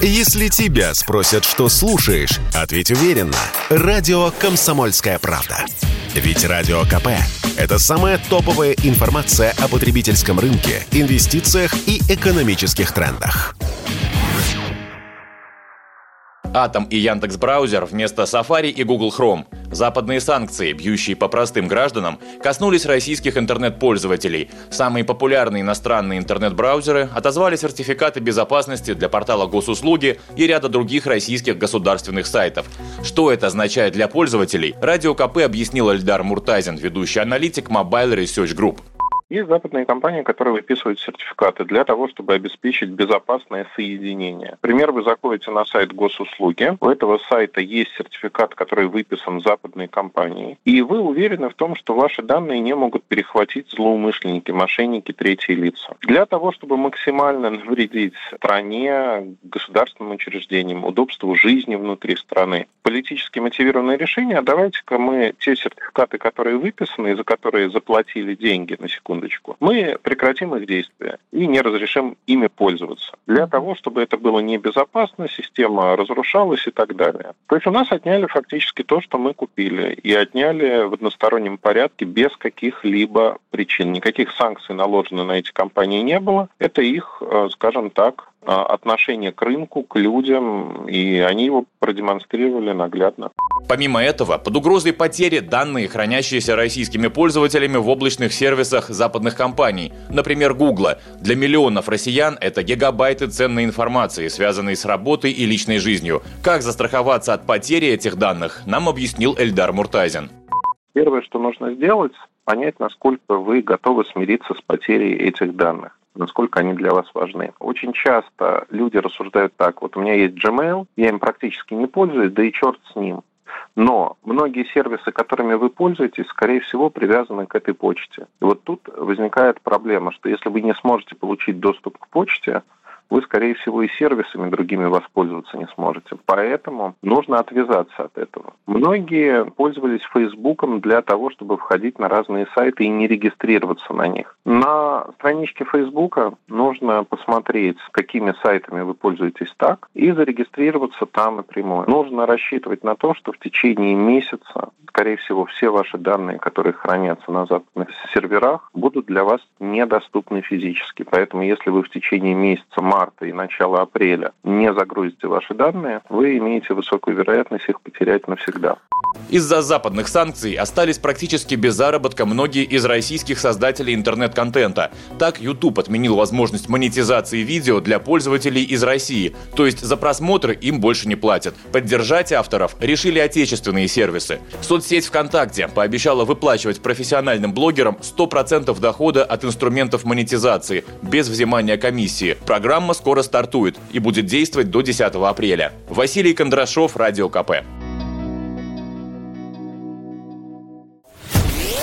Если тебя спросят, что слушаешь, ответь уверенно. Радио «Комсомольская правда». Ведь Радио КП – это самая топовая информация о потребительском рынке, инвестициях и экономических трендах. Атом и Яндекс Браузер вместо Safari и Google Chrome. Западные санкции, бьющие по простым гражданам, коснулись российских интернет-пользователей. Самые популярные иностранные интернет-браузеры отозвали сертификаты безопасности для портала госуслуги и ряда других российских государственных сайтов. Что это означает для пользователей, Радио КП объяснил Эльдар Муртазин, ведущий аналитик Mobile Research Group. Есть западные компании, которые выписывают сертификаты для того, чтобы обеспечить безопасное соединение. Например, вы заходите на сайт госуслуги, у этого сайта есть сертификат, который выписан западной компанией, и вы уверены в том, что ваши данные не могут перехватить злоумышленники, мошенники, третьи лица. Для того, чтобы максимально навредить стране, государственным учреждениям, удобству жизни внутри страны, политически мотивированное решение, а давайте-ка мы те сертификаты, которые выписаны и за которые заплатили деньги, на секунду, секундочку, мы прекратим их действие и не разрешим ими пользоваться. Для того, чтобы это было небезопасно, система разрушалась и так далее. То есть у нас отняли фактически то, что мы купили, и отняли в одностороннем порядке без каких-либо причин. Никаких санкций наложено на эти компании не было. Это их, э, скажем так, отношение к рынку, к людям, и они его продемонстрировали наглядно. Помимо этого, под угрозой потери данные, хранящиеся российскими пользователями в облачных сервисах западных компаний, например, Гугла. Для миллионов россиян это гигабайты ценной информации, связанной с работой и личной жизнью. Как застраховаться от потери этих данных, нам объяснил Эльдар Муртазин. Первое, что нужно сделать, понять, насколько вы готовы смириться с потерей этих данных насколько они для вас важны. Очень часто люди рассуждают так, вот у меня есть Gmail, я им практически не пользуюсь, да и черт с ним. Но многие сервисы, которыми вы пользуетесь, скорее всего, привязаны к этой почте. И вот тут возникает проблема, что если вы не сможете получить доступ к почте, вы, скорее всего, и сервисами другими воспользоваться не сможете. Поэтому нужно отвязаться от этого. Многие пользовались Фейсбуком для того, чтобы входить на разные сайты и не регистрироваться на них. На страничке Фейсбука нужно посмотреть, какими сайтами вы пользуетесь так, и зарегистрироваться там напрямую. Нужно рассчитывать на то, что в течение месяца, скорее всего, все ваши данные, которые хранятся на западных серверах, будут для вас недоступны физически. Поэтому, если вы в течение месяца марта и начала апреля не загрузите ваши данные, вы имеете высокую вероятность их потерять навсегда. Из-за западных санкций остались практически без заработка многие из российских создателей интернет-контента. Так, YouTube отменил возможность монетизации видео для пользователей из России, то есть за просмотры им больше не платят. Поддержать авторов решили отечественные сервисы. Соцсеть ВКонтакте пообещала выплачивать профессиональным блогерам 100% дохода от инструментов монетизации, без взимания комиссии. Программа скоро стартует и будет действовать до 10 апреля. Василий Кондрашов, Радио КП.